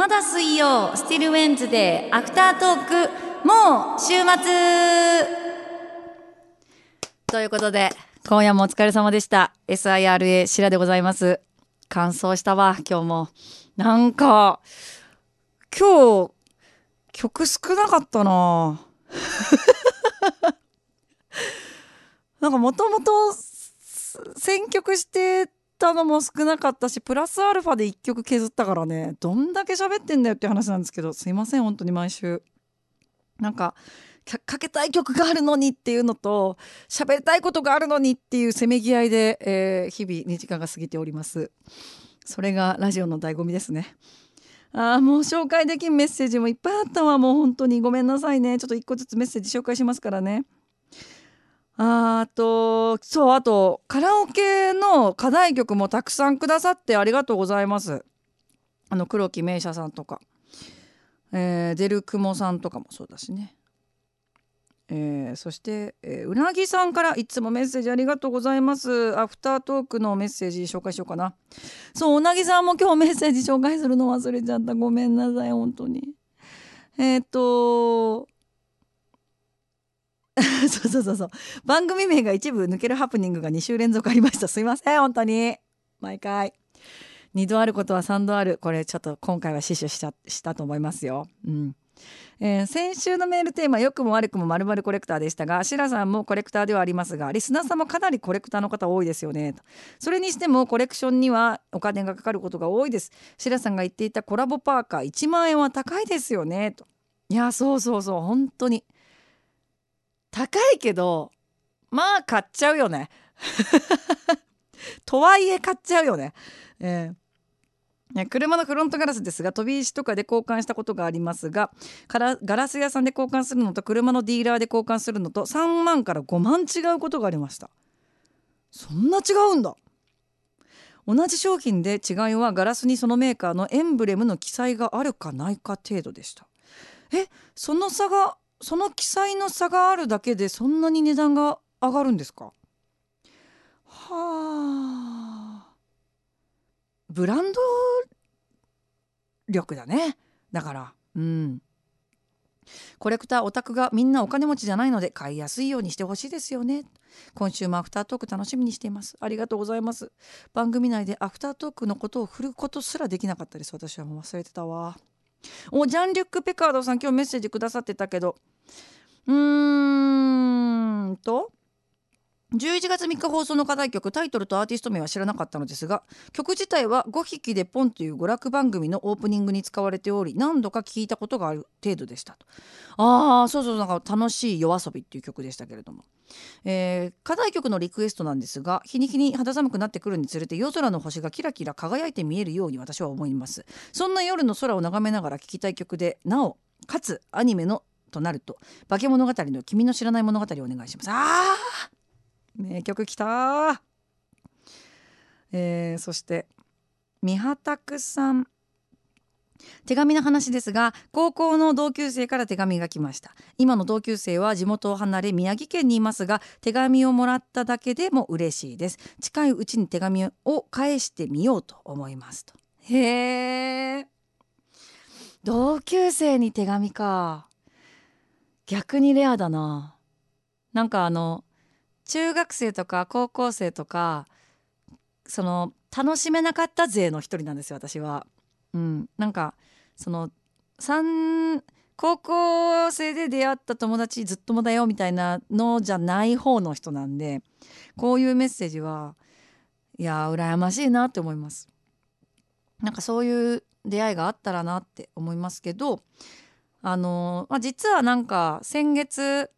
まだ水曜スティルウェンズデーアフタートークもう週末。ということで今夜もお疲れ様でした。SIRA 白でございます。乾燥したわ今日も。なんか今日曲少なかったな。なんかもともと選曲してたのも少なかったしプラスアルファで1曲削ったからね。どんだけ喋ってんだよっていう話なんですけどすいません本当に毎週。なんかかけたい曲があるのにっていうのと喋りたいことがあるのにっていうせめぎ合いで、えー、日々2時間が過ぎております。それがラジオの醍醐味ですね。あーもう紹介できんメッセージもいっぱいあったわ。もう本当にごめんなさいね。ちょっと1個ずつメッセージ紹介しますからね。あとそうあとカラオケの課題曲もたくさんくださってありがとうございます。あの黒木名車さんとか、えー、デルクモさんとかもそうだしね。えー、そして、えー、うなぎさんからいつもメッセージありがとうございます。アフタートークのメッセージ紹介しようかな。そううなぎさんも今日メッセージ紹介するの忘れちゃった。ごめんなさい本当に。えっ、ー、と そうそうそうそう。番組名が一部抜けるハプニングが2週連続ありました。すいません本当に。毎回。2度あることは3度ある。これちょっと今回は死守しちゃしたと思いますよ。うん。えー、先週のメールテーマ良くも悪くもまるまるコレクターでしたがシラさんもコレクターではありますがリスナーさんもかなりコレクターの方多いですよね。とそれにしてもコレクションにはお金がかかることが多いです。シラさんが言っていたコラボパーカー1万円は高いですよね。と。いやそうそうそう。本当に。高いけどまあ買っちゃうよね。とはいえ買っちゃうよね。えー、車のフロントガラスですが飛び石とかで交換したことがありますがガラス屋さんで交換するのと車のディーラーで交換するのと3万から5万違うことがありました。そんな違うんだ。同じ商品で違いはガラスにそのメーカーのエンブレムの記載があるかないか程度でした。えその差がその記載の差があるだけでそんなに値段が上がるんですか？はあ。ブランド力だね。だから。うん。コレクターオタクがみんなお金持ちじゃないので買いやすいようにしてほしいですよね。今週もアフタートーク楽しみにしています。ありがとうございます。番組内でアフタートークのことを振ることすらできなかったです。私はもう忘れてたわ。おジャン・リュック・ペカードさん今日メッセージくださってたけどうーんと11月3日放送の課題曲タイトルとアーティスト名は知らなかったのですが曲自体は5匹でポンという娯楽番組のオープニングに使われており何度か聞いたことがある程度でしたと。ああそうそうなんか楽しい夜遊びっていう曲でしたけれども、えー、課題曲のリクエストなんですが日に日に肌寒くなってくるにつれて夜空の星がキラキラ輝いて見えるように私は思います。そんな夜の空を眺めながら聴きたい曲でなおかつアニメのとなると化け物語の君の知らない物語をお願いします。あー名曲きたえー、そして三畑さん。手紙の話ですが高校の同級生から手紙が来ました。今の同級生は地元を離れ宮城県にいますが手紙をもらっただけでも嬉しいです。近いうちに手紙を返してみようと思いますと。へえ同級生に手紙か。逆にレアだななんかあの中学生とか高校生とかその楽しめなかった勢の一人なんですよ私は。うん、なんかその3高校生で出会った友達ずっともだよみたいなのじゃない方の人なんでこういうメッセージはいや羨ましいなって思います。なんかそういう出会いがあったらなって思いますけどあの、まあ、実はなんか先月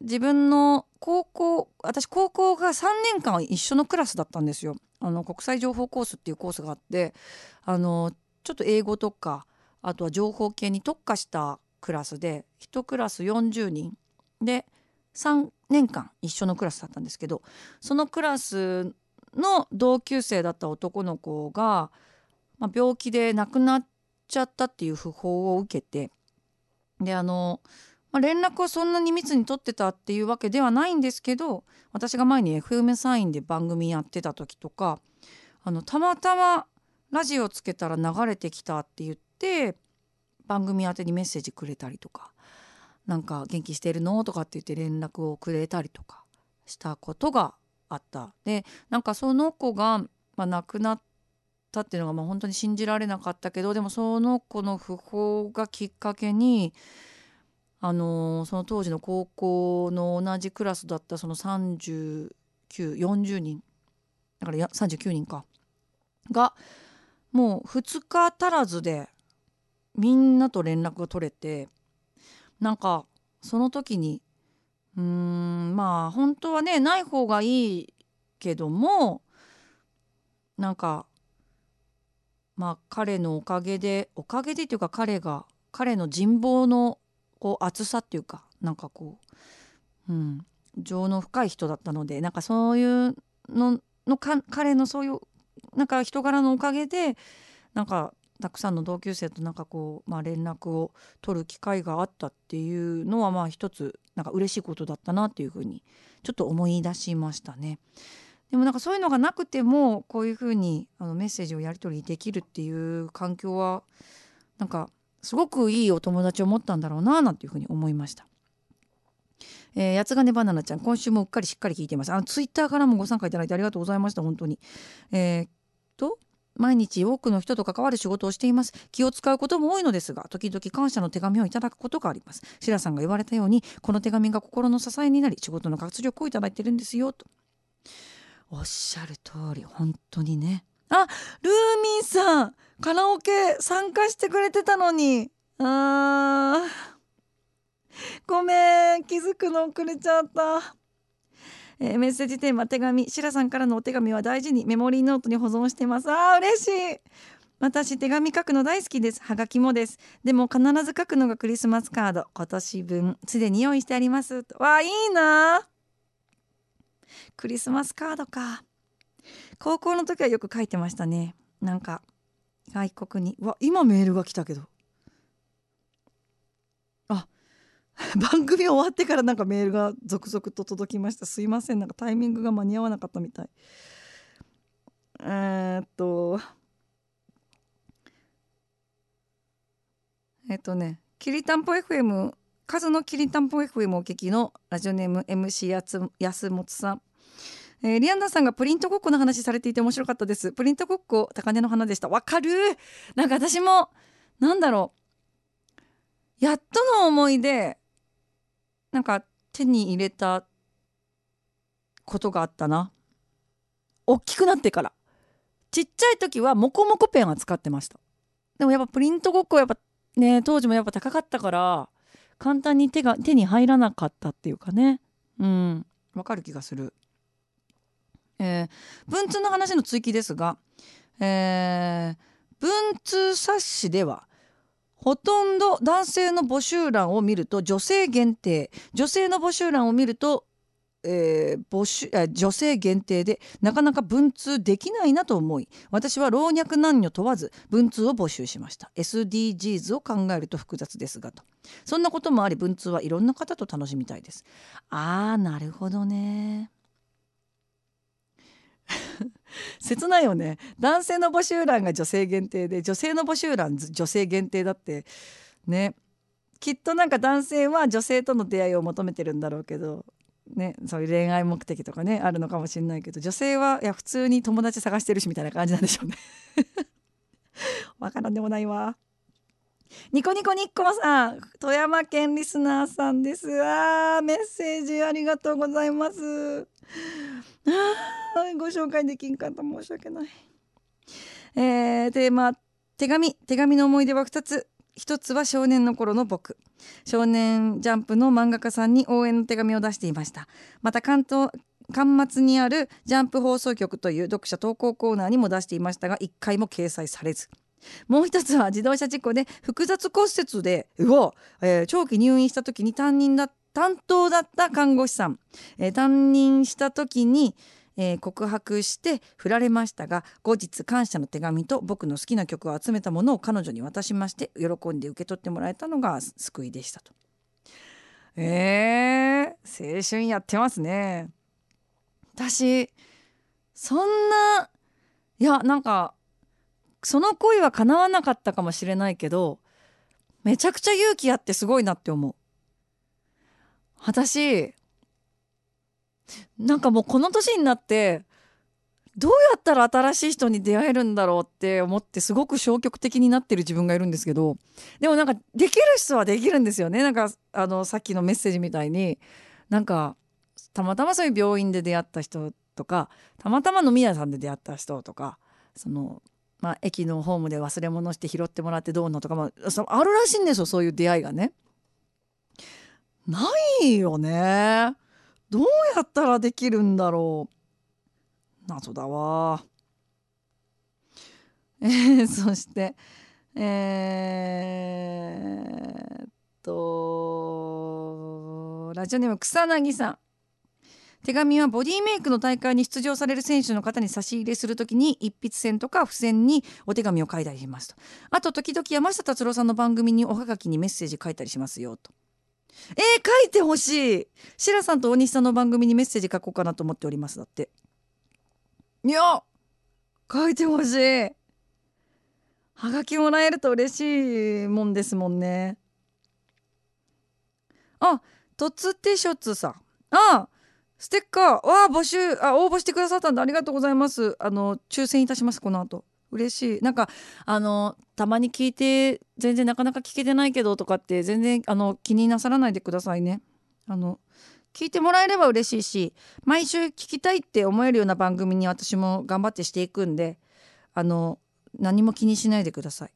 自分の高校私高校が3年間一緒のクラスだったんですよ。あの国際情報コースっていうコースがあってあのちょっと英語とかあとは情報系に特化したクラスで1クラス40人で3年間一緒のクラスだったんですけどそのクラスの同級生だった男の子が、まあ、病気で亡くなっちゃったっていう訃報を受けてであのまあ、連絡をそんなに密に取ってたっていうわけではないんですけど私が前に FM サインで番組やってた時とかあのたまたまラジオつけたら流れてきたって言って番組宛てにメッセージくれたりとかなんか元気してるのとかって言って連絡をくれたりとかしたことがあった。でなんかその子が、まあ、亡くなったっていうのがまあ本当に信じられなかったけどでもその子の訃報がきっかけにあの、その当時の高校の同じクラスだったその3940人だからや39人かがもう2日足らずでみんなと連絡が取れてなんかその時にうーんまあ本当はねない方がいいけどもなんかまあ彼のおかげでおかげでというか彼が彼の人望のこう厚さっていうかなんかこう、うん、情の深い人だったのでなんかそういうののか彼のそういうなんか人柄のおかげでなんかたくさんの同級生となんかこう、まあ、連絡を取る機会があったっていうのはまあ一つなんか嬉しいことだったなっていうふうにちょっと思い出しましたね。でもなんかそういうのがなくてもこういうふうにあのメッセージをやり取りできるっていう環境はなんかすごくいいお友達を持ったんだろうななんていうふうに思いました。えー、八つ金バナナちゃん今週もうっかりしっかり聞いてます。あのツイッターからもご参加いただいてありがとうございました本当に。えー、と毎日多くの人と関わる仕事をしています。気を使うことも多いのですが時々感謝の手紙をいただくことがあります。シラさんが言われたようにこの手紙が心の支えになり仕事の活力をいただいてるんですよと。おっしゃる通り本当にね。あルーミンさんカラオケ参加してくれてたのに。あー。ごめん気づくの遅れちゃった。えー、メッセージテーマ手紙。シラさんからのお手紙は大事にメモリーノートに保存してます。あー嬉しい。私手紙書くの大好きです。はがきもです。でも必ず書くのがクリスマスカード。今年分すでに用意してあります。わあいいなクリスマスカードか。高校の時はよく書いてましたね。なんか外国に。わ今メールが来たけど。あ 番組終わってからなんかメールが続々と届きました。すいません。なんかタイミングが間に合わなかったみたい。えー、っとえっとねきりたんぽ FM 数のきりたんぽ FM お聞きのラジオネーム MC やつ安本さん。えー、リアンナさんがプリントごっこの話されていて面白かったです。プリントごっこ高根の花でした。わかるなんか私もなんだろう。やっとの思いでなんか手に入れたことがあったな。大きくなってから。ちっちゃい時はモコモコペンは使ってました。でもやっぱプリントごっこはやっぱね当時もやっぱ高かったから簡単に手が手に入らなかったっていうかね。うん。わかる気がする。えー、文通の話の追記ですが、えー、文通冊子ではほとんど男性の募集欄を見ると女性限定。女性の募集欄を見ると、えー、募集女性限定でなかなか文通できないなと思い私は老若男女問わず文通を募集しました。SDGs を考えると複雑ですがと。そんなこともあり文通はいろんな方と楽しみたいです。あーなるほどね。切ないよね。男性の募集欄が女性限定で女性の募集欄女性限定だってね。きっとなんか男性は女性との出会いを求めてるんだろうけど。ね、そういう恋愛目的とかねあるのかもしれないけど女性はいや普通に友達探してるしみたいな感じなんでしょうね。わからんでもないわ。ニコニコニッコさん富山県リスナーさんです。あーメッセージありがとうございます。ご紹介できんかった。申し訳ない。えー、テーマ手紙。手紙の思い出は2つ。一つは少年の頃の僕。少年ジャンプの漫画家さんに応援の手紙を出していました。また関東巻末にあるジャンプ放送局という読者投稿コーナーにも出していましたが1回も掲載されず。もう一つは自動車事故で複雑骨折でうお、えー、長期入院した時に担任だ担当だった看護師さん、えー、担任した時に、えー、告白して振られましたが後日感謝の手紙と僕の好きな曲を集めたものを彼女に渡しまして喜んで受け取ってもらえたのが救いでしたと。えー、青春やってますね。私そんないやなんかその恋は叶わなかったかもしれないけどめちゃくちゃ勇気あってすごいなって思う私なんかもうこの年になってどうやったら新しい人に出会えるんだろうって思ってすごく消極的になってる自分がいるんですけどでもなんかできる人はできるんですよねなんかあのさっきのメッセージみたいになんかたまたまそういう病院で出会った人とかたまたま飲み屋さんで出会った人とかその、まあ、駅のホームで忘れ物して拾ってもらってどうのとかもそあるらしいんですよそういう出会いがね。ないよね。どうやったらできるんだろう？謎だわ。えー、そして、えー、っと、ラジオネーム草薙さん。手紙はボディメイクの大会に出場される選手の方に差し入れするときに一筆線とか付箋にお手紙を書いたりしますとあと時々山下達郎さんの番組におはがきにメッセージ書いたりしますよとえー、書いてほしい。シラさんと大西さんの番組にメッセージ書こうかなと思っております。だって。いや書いてほしい。はがきもらえると嬉しいもんですもんね。あトツテショツさん。あステッカー。わあ募集。あ応募してくださったんでありがとうございます。あの抽選いたしますこの後。嬉しい。なんかあのたまに聞いて全然なかなか聞けてないけどとかって全然あの気になさらないでくださいね。あの聞いてもらえれば嬉しいし毎週聞きたいって思えるような番組に私も頑張ってしていくんであの何も気にしないでください。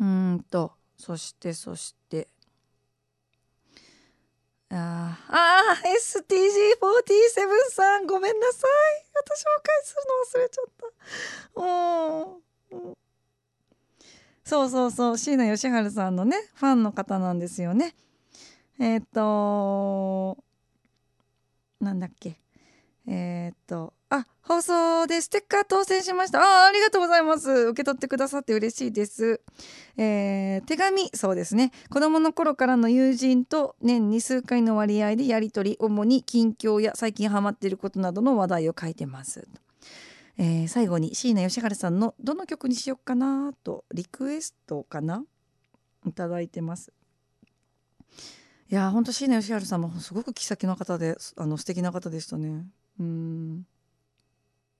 うんとそしてそして。ああ STG47 さんごめんなさい。私紹介するの忘れちゃった。うんそうそうそう。椎名義治さんのねファンの方なんですよね。えっ、ー、となんだっけ。えっ、とあ放送でステッカー当選しました。ああありがとうございます。受け取ってくださって嬉しいです、えー、手紙そうですね。子供の頃からの友人と年に数回の割合でやり取り主に近況や最近ハマっていることなどの話題を書いてます。えー、最後に椎名義治さんのどの曲にしようかなとリクエストかな？いただいてます。いや本当椎名義治さんもすごく気さきの方であの素敵な方でしたね。うん。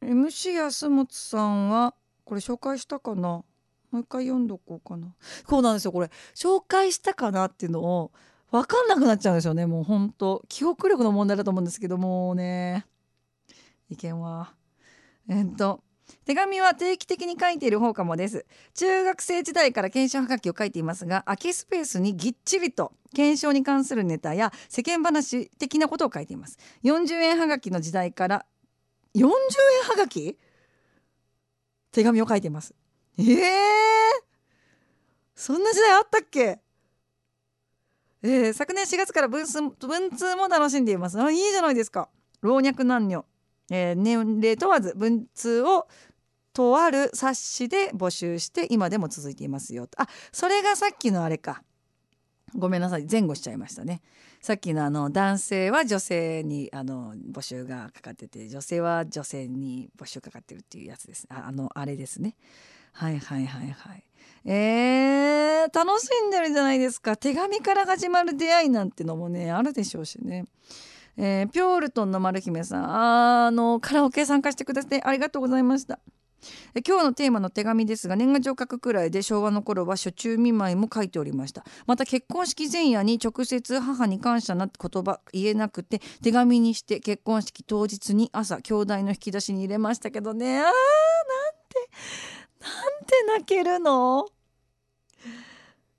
MC 安本さんはこれ紹介したかな？もう一回読んどこうかな。そうなんですよこれ。紹介したかなっていうのを分かんなくなっちゃうんですよねもうほんと記憶力の問題だと思うんですけどもうね。意見は。えっと手紙は定期的に書いている方かもです。中学生時代から検証はがきを書いていますが空きスペースにぎっちりと検証に関するネタや世間話的なことを書いています。40円はがきの時代から40円はがき？手紙を書いています。えー、そんな時代あったっけ？えー、昨年4月から文通文通も楽しんでいます。あいいじゃないですか。老若男女、えー、年齢問わず文通をとある冊子で募集して今でも続いていますよと。あそれがさっきのあれか。ごめんなさい。前後しちゃいましたね。さっきのあの男性は女性にあの募集がかかってて女性は女性に募集かかってるっていうやつです。ああのあれですね。はいはいはいはい。えー、楽しんでるじゃないですか。手紙から始まる出会いなんてのもねあるでしょうしね。えー、ピョールトンの丸姫さん。あのカラオケ参加してくださってありがとうございました。え今日のテーマの手紙ですが年賀状書くくらいで昭和の頃は初中見舞いも書いておりました。また結婚式前夜に直接母に感謝な言葉言えなくて手紙にして結婚式当日に朝兄弟の引き出しに入れましたけどね。あーなんてなんて泣けるの？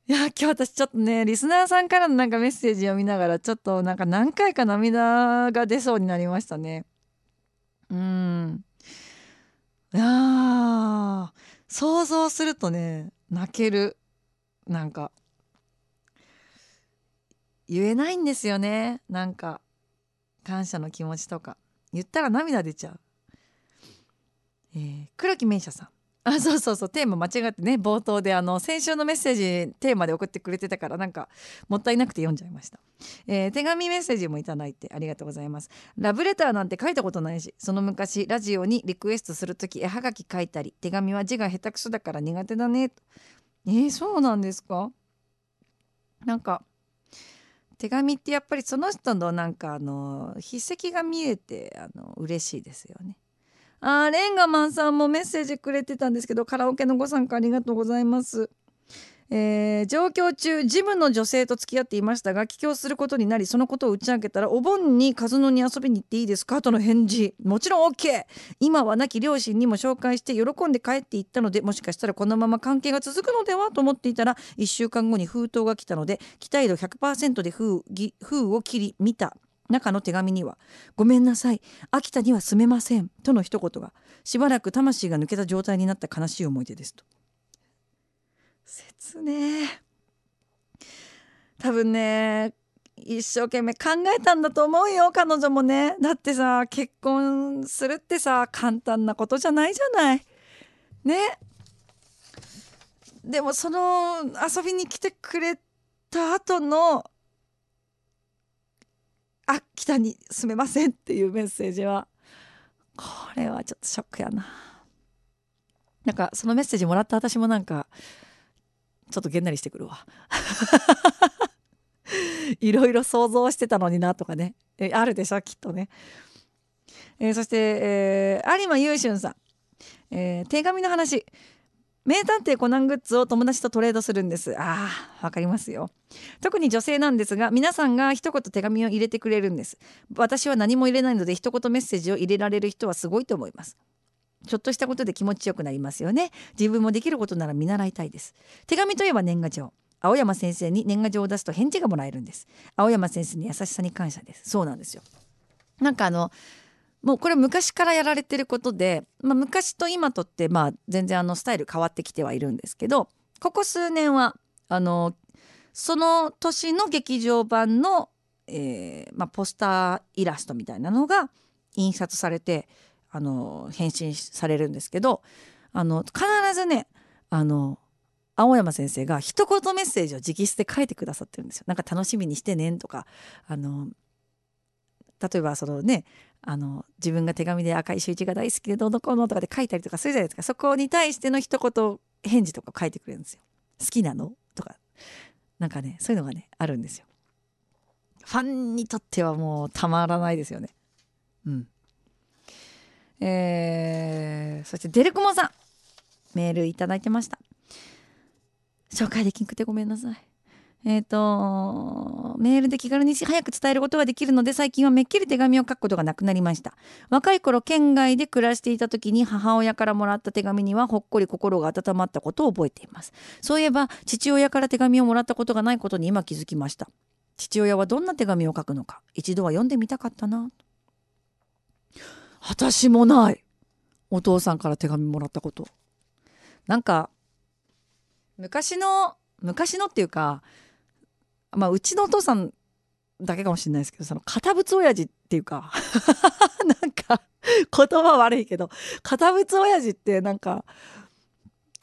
いや今日私ちょっとねリスナーさんからのなんかメッセージ読みながらちょっとなんか何回か涙が出そうになりましたね。うん。いや想像するとね泣ける。なんか言えないんですよね。なんか感謝の気持ちとか。言ったら涙出ちゃう、えー、黒木名車さん。あそうそうそう。テーマ間違ってね冒頭であの先週のメッセージテーマで送ってくれてたからなんかもったいなくて読んじゃいました、えー、手紙メッセージもいただいてありがとうございます。ラブレターなんて書いたことないしその昔ラジオにリクエストする時絵はがき書いたり手紙は字が下手くそだから苦手だね。とえー、そうなんですか？なんか手紙ってやっぱりその人のなんかあの筆跡が見えてあの嬉しいですよね。あレンガマンさんもメッセージくれてたんですけどカラオケのご参加ありがとうございます。えー、上京中ジムの女性と付き合っていましたが帰郷することになりそのことを打ち明けたらお盆にカズノに遊びに行っていいですか？との返事。もちろん OK 今は亡き両親にも紹介して喜んで帰っていったのでもしかしたらこのまま関係が続くのではと思っていたら1週間後に封筒が来たので期待度100%で封封を切り見た。中の手紙には「ごめんなさい秋田には住めません」との一言がしばらく魂が抜けた状態になった悲しい思い出ですと。切ね多分ね一生懸命考えたんだと思うよ彼女もね。だってさ結婚するってさ簡単なことじゃないじゃない。ね。でもその遊びに来てくれた後のあ北に住めませんっていうメッセージは。これはちょっとショックやな。なんかそのメッセージもらった私もなんかちょっとげんなりしてくるわ。いろいろ想像してたのになとかね。えあるでしょきっとね、えー、そして、えー、有馬優俊さん、えー、手紙の話。名探偵コナングッズを友達とトレードするんです。あーわかりますよ。特に女性なんですが皆さんが一言手紙を入れてくれるんです。私は何も入れないので一言メッセージを入れられる人はすごいと思います。ちょっとしたことで気持ちよくなりますよね。自分もできることなら見習いたいです。手紙といえば年賀状。青山先生に年賀状を出すと返事がもらえるんです。青山先生に優しさに感謝です。そうなんですよ。なんかあのもうこれ昔からやられてることで、まあ、昔と今とってまあ全然あのスタイル変わってきてはいるんですけどここ数年はあのその年の劇場版の、えーまあ、ポスターイラストみたいなのが印刷されてあの返信されるんですけどあの必ずねあの青山先生が一言メッセージを直筆で書いてくださってるんですよ。なんか楽しみにしてねんとかあの例えばそのねあの自分が手紙で赤い周一が大好きでどうのこうのとかで書いたりとかするじゃないですかそこに対しての一言返事とか書いてくれるんですよ。好きなのとかなんかねそういうのがねあるんですよ。ファンにとってはもうたまらないですよね。うん。えー、そしてデレクモさんメールいただいてました。紹介できんくてごめんなさい。えっ、ー、とメールで気軽に早く伝えることができるので最近はめっきり手紙を書くことがなくなりました。若い頃県外で暮らしていた時に母親からもらった手紙にはほっこり心が温まったことを覚えています。そういえば父親から手紙をもらったことがないことに今気づきました。父親はどんな手紙を書くのか一度は読んでみたかったな。私もない。お父さんから手紙もらったこと。なんか昔の昔のっていうかまあうちのお父さんだけかもしれないですけどその堅物親父っていうか なんか言葉悪いけど堅物親父ってなんか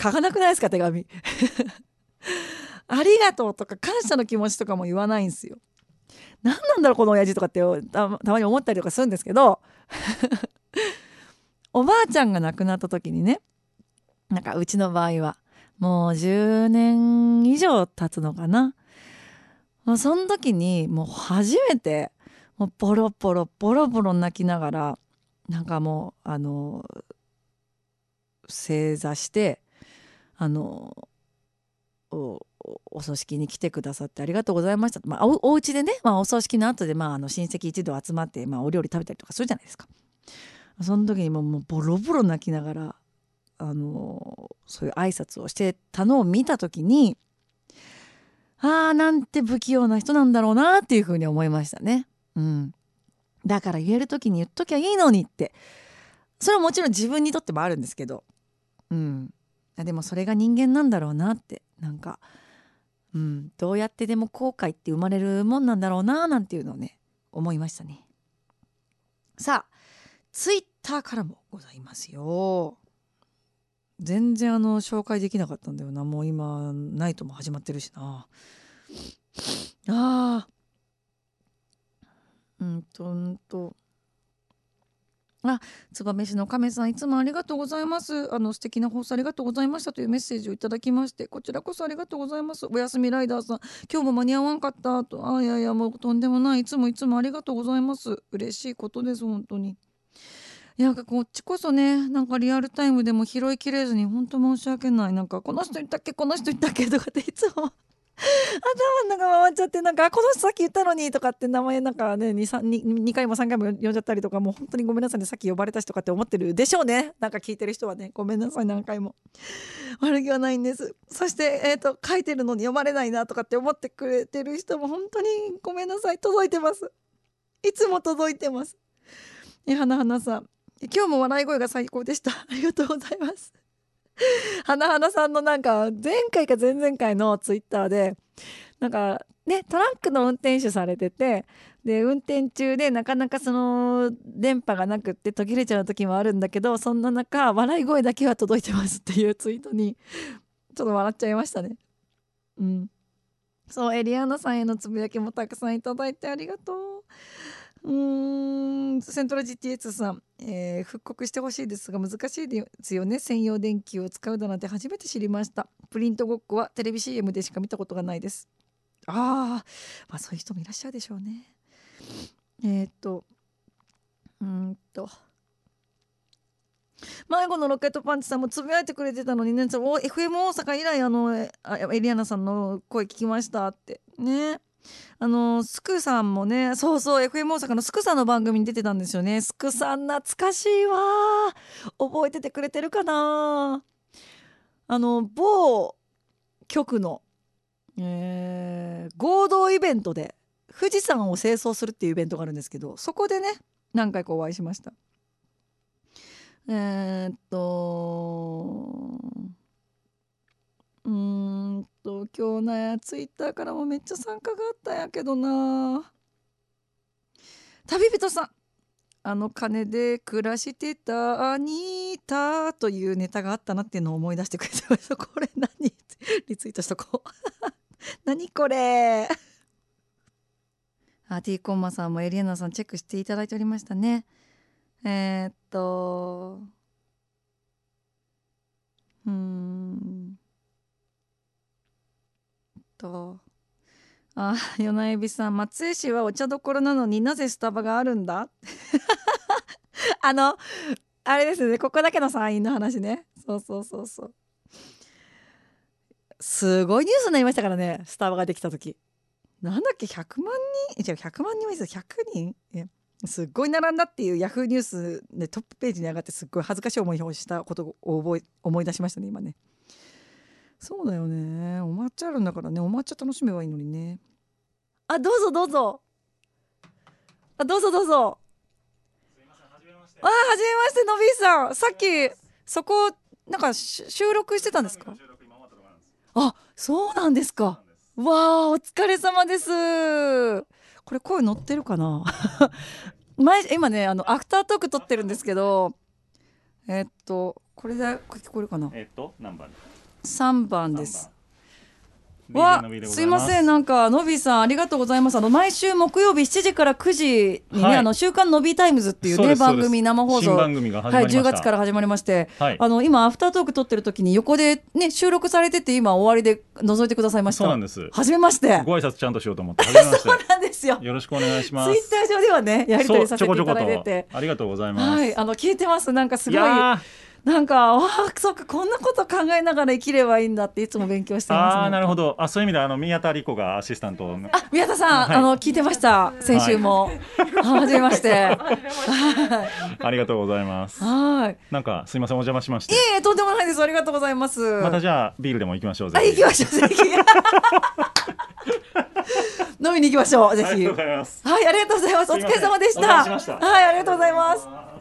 書かなくないですか手紙？ありがとうとか感謝の気持ちとかも言わないんですよ。何なんだろうこの親父とかってたまに思ったりとかするんですけど おばあちゃんが亡くなった時にねなんかうちの場合はもう10年以上経つのかな。もうその時にもう初めてもうボロボロボロボロ泣きながらなんかもうあの正座してあのおお葬式に来てくださってありがとうございました、まあ、おお家でね、まあ、お葬式の後でまああの親戚一同集まって、まあ、お料理食べたりとかするじゃないですか。その時にももうボロボロ泣きながらあのそういう挨拶をしてたのを見た時にああなんて不器用な人なんだろうなっていうふうに思いましたね。うん、だから言える時に言っときゃいいのにってそれはもちろん自分にとってもあるんですけど、うん、でもそれが人間なんだろうなってなんか、うん、どうやってでも後悔って生まれるもんなんだろうななんていうのをね思いましたね。さあツイッターからもございますよ。全然あの紹介できなかったんだよな。もう今ナイトも始まってるしな。あー。うんとうんと。あ、燕市の亀さんいつもありがとうございます。あの素敵な放送ありがとうございましたというメッセージをいただきましてこちらこそありがとうございます。おやすみライダーさん。今日も間に合わんかった。とあいやいやもうとんでもない。いつもいつもありがとうございます。嬉しいことです本当に。いやこっちこそねなんかリアルタイムでも拾いきれずに本当申し訳ない。なんかこの人言ったっけこの人言ったっけとかっていつも 頭の中回っちゃってなんかこの人さっき言ったのにとかって名前なんかね 2, 2, 2回も3回も呼んじゃったりとかもう本当にごめんなさいねさっき呼ばれた人とかって思ってるでしょうね。なんか聞いてる人はねごめんなさい何回も悪気はないんです。そして、えーと、書いてるのに読まれないなとかって思ってくれてる人も本当にごめんなさい届いてます。いつも届いてます。え花花さん。今日も笑い声が最高でした ありがとうございます 花花さんのなんか前回か前々回のツイッターでなんかねトランクの運転手されててで運転中でなかなかその電波がなくって途切れちゃう時もあるんだけどそんな中笑い声だけは届いてますっていうツイートに ちょっと笑っちゃいましたね。うん、そうエリアーナさんへのつぶやきもたくさんいただいてありがとう。うんセントラ GTS さん、えー、復刻してほしいですが難しいですよね。専用電球を使うだなんて初めて知りました。プリントごっこはテレビ CM でしか見たことがないです。ああまあそういう人もいらっしゃるでしょうね。えー、っとうんと。迷子のロケットパンチさんもつぶやいてくれてたのにね FM 大阪以来あのエリアナさんの声聞きましたって。ね。あのスクさんもねそうそう FM 大阪のスクさんの番組に出てたんですよね。スクさん懐かしいわ覚えててくれてるかなあの某局の、えー、合同イベントで富士山を清掃するっていうイベントがあるんですけどそこでね何回かお会いしました。えー、っとうーんと今日ねツイッターからもめっちゃ参加があったんやけどな。旅人さんあの金で暮らしてたアニータというネタがあったなっていうのを思い出してくれてました。これ何リツイートしとこう。何これ。あティーコンマさんもエリエナさんチェックしていただいておりましたね。えー、っとうん。と。あ与那エビさん松江市はお茶どころなのになぜスタバがあるんだ？あのあれですね。ここだけの参院の話ね。そうそうそうそう。すごいニュースになりましたからね。スタバができた時。なんだっけ？100万人？じゃ100万人もいです100人？すっごい並んだっていうヤフーニュースでトップページに上がってすっごい恥ずかしい思いをしたことを覚え思い出しましたね今ね。そうだよね。お抹茶あるんだからね。お抹茶楽しめばいいのにね。あどうぞどうぞ。あどうぞどうぞ。あはじめまして。のびーさん。さっきそこなんか収録してたんですか？あそうなんですか。わあお疲れ様です。これ声乗ってるかな？前今ねあのアフタートーク撮ってるんですけどえっとこれで聞こえるかな？えっと何番？3番です。わす。いません。なんかのびさんありがとうございますあの毎週木曜日7時から9時にね、はい、あの週刊のびタイムズっていうね番組生放送。番組がはい10月から始まりまして、はい、あの今アフタートーク撮ってる時に横でね収録されてて今終わりで覗いてくださいました。そうなんです。初めまして。ご挨拶ちゃんとしようと思ってそうなんですよ。よろしくお願いします。ツイッター上ではねやり取りさせていただいてて。ありがとうございます。はいあの聞いてます。なんかすごいなんかあそっかこんなこと考えながら生きればいいんだっていつも勉強してます、ね、あなるほど。あそういう意味であの宮田理子がアシスタントあ宮田さん、はい、あの聞いてました。先週も、はい、初めまして。ありがとうございます。はい。なんかすみませんお邪魔しまして。いえとんでもないです。ありがとうございます。またじゃあビールでも行きましょうあ行きましょうぜひ。飲みに行きましょうぜひはいありがとうございます。お疲れ様でした。はいありがとうございます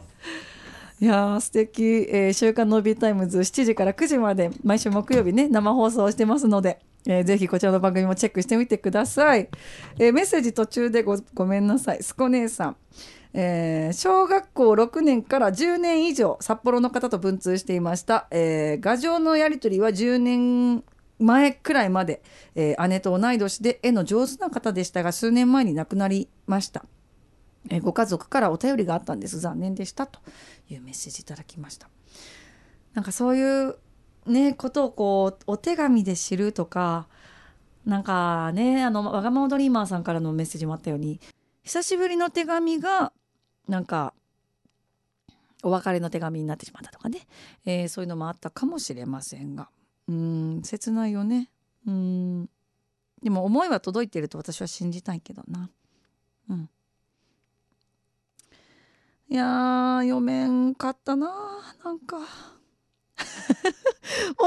いや素敵、えー、週刊のビータイムズ7時から9時まで毎週木曜日ね生放送してますので、えー、ぜひこちらの番組もチェックしてみてください、えー、メッセージ途中でごごめんなさい。すこ姉さん。えー、小学校6年から10年以上札幌の方と文通していました、えー、画像のやり取りは10年前くらいまで、えー、姉と同い年で絵の上手な方でしたが数年前に亡くなりました、え、ご家族からお便りがあったんです。残念でしたというメッセージいただきました。なんかそういうねことをこうお手紙で知るとかなんかねあのわがままドリーマーさんからのメッセージもあったように久しぶりの手紙がなんかお別れの手紙になってしまったとかね、えー、そういうのもあったかもしれませんが。うん切ないよね。うん。でも思いは届いてると私は信じたいけどな。うん。いや読めんかったななんか。もう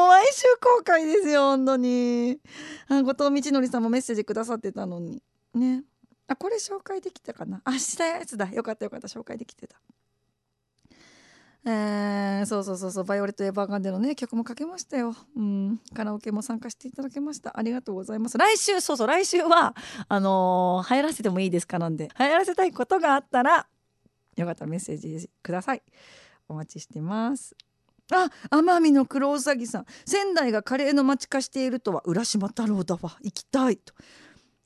毎週公開ですよ本当に。あ後藤道則さんもメッセージくださってたのに。ね。あこれ紹介できたかな。あしたやつだ。よかったよかった。紹介できてた。えー、そうそうそうそう。バイオレット・エヴァーガンデのね曲もかけましたよ、うん、カラオケも参加していただきました。ありがとうございます。来週そうそう来週はあのー、流行らせてもいいですかなんで。流行らせたいことがあったらよかったらメッセージください。お待ちしてます。あ奄美のクロウサギさん。仙台がカレーの街化しているとは浦島太郎だわ。行きたいと。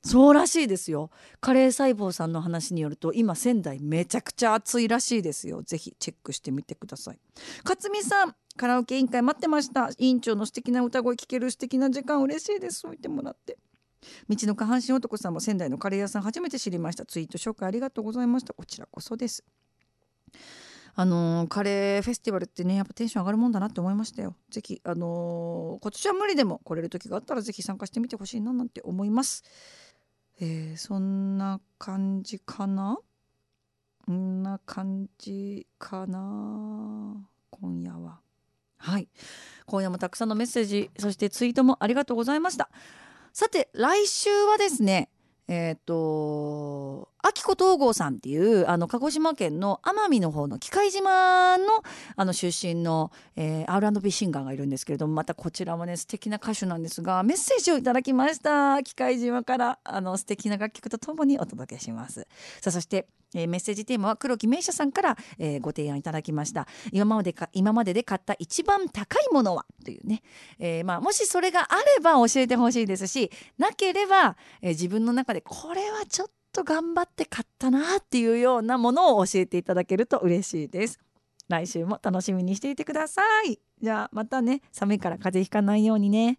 そうらしいですよ。カレー細胞さんの話によると今仙台めちゃくちゃ暑いらしいですよ。ぜひチェックしてみてください。勝美さんカラオケ委員会待ってました。委員長の素敵な歌声聞ける素敵な時間嬉しいです。そう言ってもらって。道の下半身男さんも仙台のカレー屋さん初めて知りました。ツイート紹介ありがとうございました。こちらこそです。あのー、カレーフェスティバルってねやっぱテンション上がるもんだなって思いましたよ。ぜひあのー、今年は無理でも来れる時があったらぜひ参加してみてほしいななんて思います。えー、そんな感じかな？こんな感じかな？今夜は。はい。今夜もたくさんのメッセージそしてツイートもありがとうございました。さて来週はですねえっ、ー、と秋子東郷さんっていうあの鹿児島県の奄美の方の喜界島のあの出身の、えー、R&B シンガーがいるんですけれどもまたこちらもね素敵な歌手なんですがメッセージをいただきました。喜界島からあの素敵な楽曲とともにお届けします。さあそしてえー、メッセージテーマは黒木名車さんから、えー、ご提案いただきました。今までか今までで買った一番高いものは？というね、えー、まあ、もしそれがあれば教えてほしいですしなければ、え自分の中でこれはちょっとと頑張って買ったなっていうようなものを教えていただけると嬉しいです。来週も楽しみにしていてください。じゃあまたね。寒いから風邪ひかないようにね。